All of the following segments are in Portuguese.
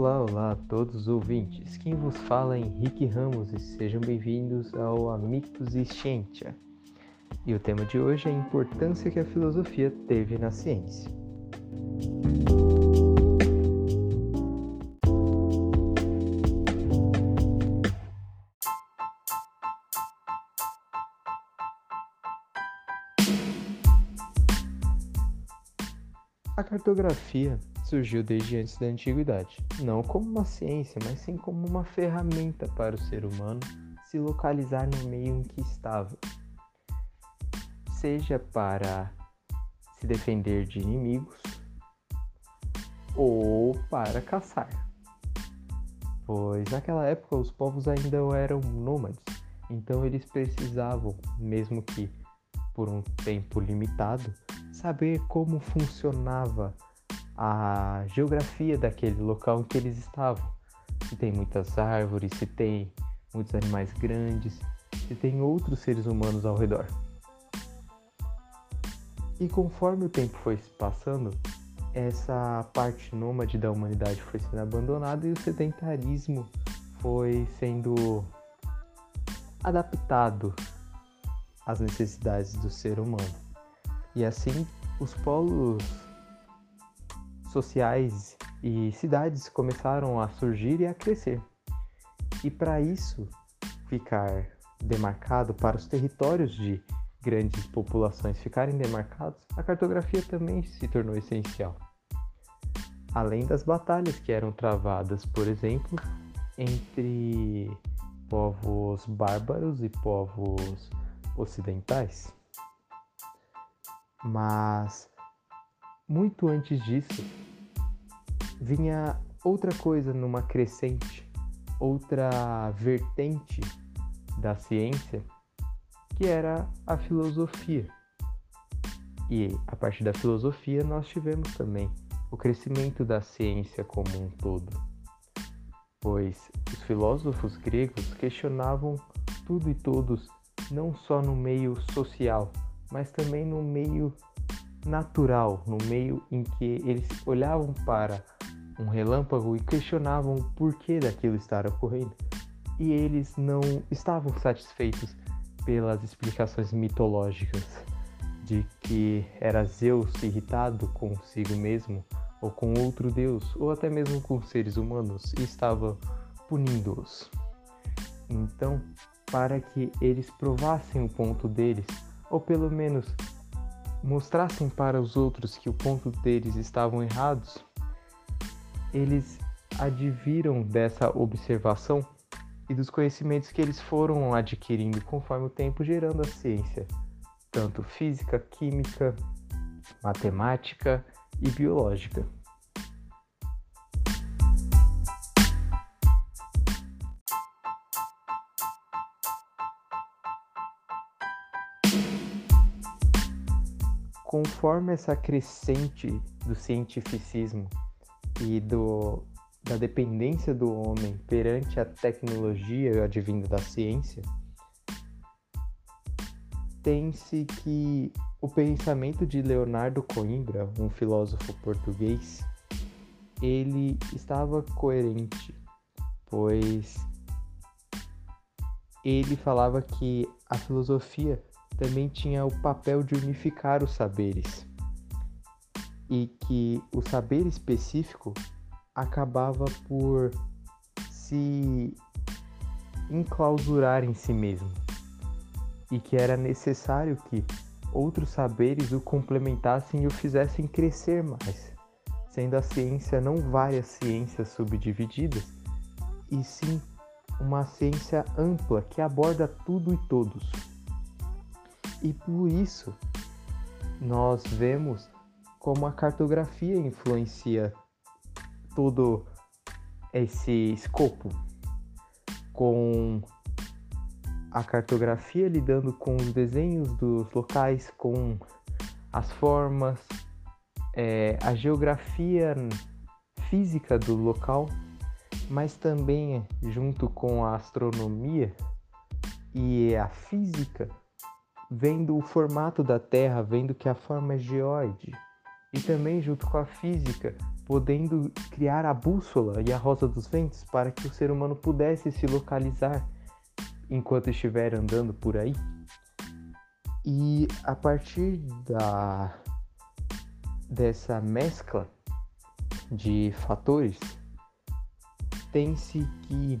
Olá, olá a todos os ouvintes. Quem vos fala é Henrique Ramos e sejam bem-vindos ao Amicus e Scientia. E o tema de hoje é a importância que a filosofia teve na ciência. A cartografia surgiu desde antes da antiguidade, não como uma ciência, mas sim como uma ferramenta para o ser humano se localizar no meio em que estava, seja para se defender de inimigos ou para caçar. Pois naquela época os povos ainda eram nômades, então eles precisavam, mesmo que por um tempo limitado, saber como funcionava a geografia daquele local em que eles estavam. Se tem muitas árvores, se tem muitos animais grandes, se tem outros seres humanos ao redor. E conforme o tempo foi passando, essa parte nômade da humanidade foi sendo abandonada e o sedentarismo foi sendo adaptado às necessidades do ser humano. E assim, os polos sociais e cidades começaram a surgir e a crescer. E para isso ficar demarcado, para os territórios de grandes populações ficarem demarcados, a cartografia também se tornou essencial. Além das batalhas que eram travadas, por exemplo, entre povos bárbaros e povos ocidentais. Mas muito antes disso, vinha outra coisa numa crescente, outra vertente da ciência, que era a filosofia. E a partir da filosofia nós tivemos também o crescimento da ciência como um todo, pois os filósofos gregos questionavam tudo e todos, não só no meio social, mas também no meio natural, no meio em que eles olhavam para um relâmpago e questionavam o porquê daquilo estar ocorrendo. E eles não estavam satisfeitos pelas explicações mitológicas de que era Zeus irritado consigo mesmo ou com outro deus, ou até mesmo com seres humanos, e estava punindo-os. Então, para que eles provassem o ponto deles, ou pelo menos mostrassem para os outros que o ponto deles estavam errados, eles adviram dessa observação e dos conhecimentos que eles foram adquirindo conforme o tempo, gerando a ciência, tanto física, química, matemática e biológica. Conforme essa crescente do cientificismo e do, da dependência do homem perante a tecnologia advinda da ciência, tem-se que o pensamento de Leonardo Coimbra, um filósofo português, ele estava coerente, pois ele falava que a filosofia também tinha o papel de unificar os saberes. E que o saber específico acabava por se enclausurar em si mesmo. E que era necessário que outros saberes o complementassem e o fizessem crescer mais, sendo a ciência não várias ciências subdivididas, e sim uma ciência ampla que aborda tudo e todos. E por isso nós vemos como a cartografia influencia todo esse escopo, com a cartografia lidando com os desenhos dos locais, com as formas, é, a geografia física do local, mas também junto com a astronomia e a física vendo o formato da Terra, vendo que a forma é geóide, e também junto com a física, podendo criar a bússola e a rosa dos ventos para que o ser humano pudesse se localizar enquanto estiver andando por aí. E a partir da dessa mescla de fatores, tem-se que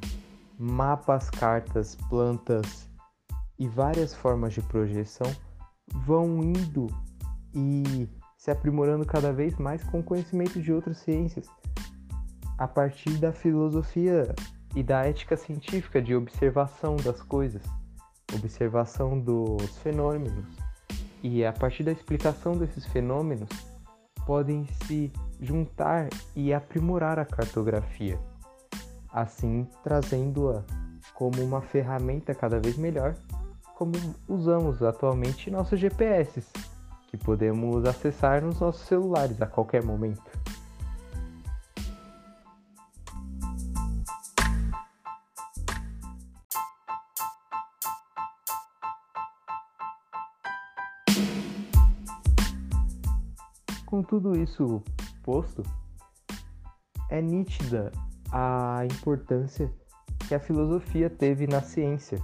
mapas, cartas, plantas e várias formas de projeção vão indo e se aprimorando cada vez mais com conhecimento de outras ciências, a partir da filosofia e da ética científica de observação das coisas, observação dos fenômenos. E a partir da explicação desses fenômenos, podem se juntar e aprimorar a cartografia, assim trazendo-a como uma ferramenta cada vez melhor, como usamos atualmente nossos GPS, que podemos acessar nos nossos celulares a qualquer momento. Com tudo isso posto, é nítida a importância que a filosofia teve na ciência,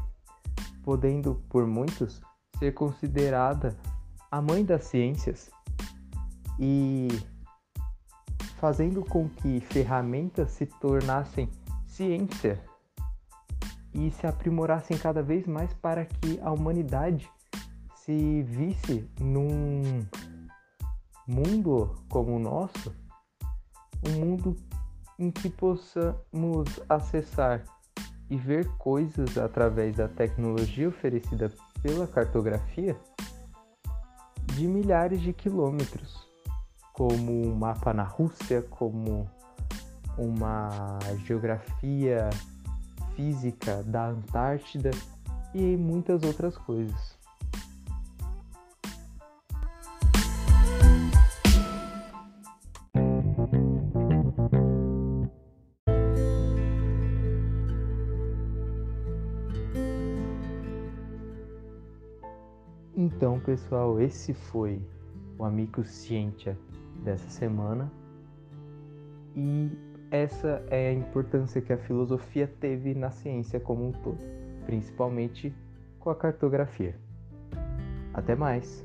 podendo por muitos ser considerada a mãe das ciências e fazendo com que ferramentas se tornassem ciência e se aprimorassem cada vez mais para que a humanidade se visse num mundo como o nosso, um mundo em que possamos acessar e ver coisas através da tecnologia oferecida pela cartografia de milhares de quilômetros, como um mapa na Rússia, como uma geografia física da Antártida e muitas outras coisas. Então, pessoal, esse foi o Amigo Ciência dessa semana. E essa é a importância que a filosofia teve na ciência como um todo, principalmente com a cartografia. Até mais!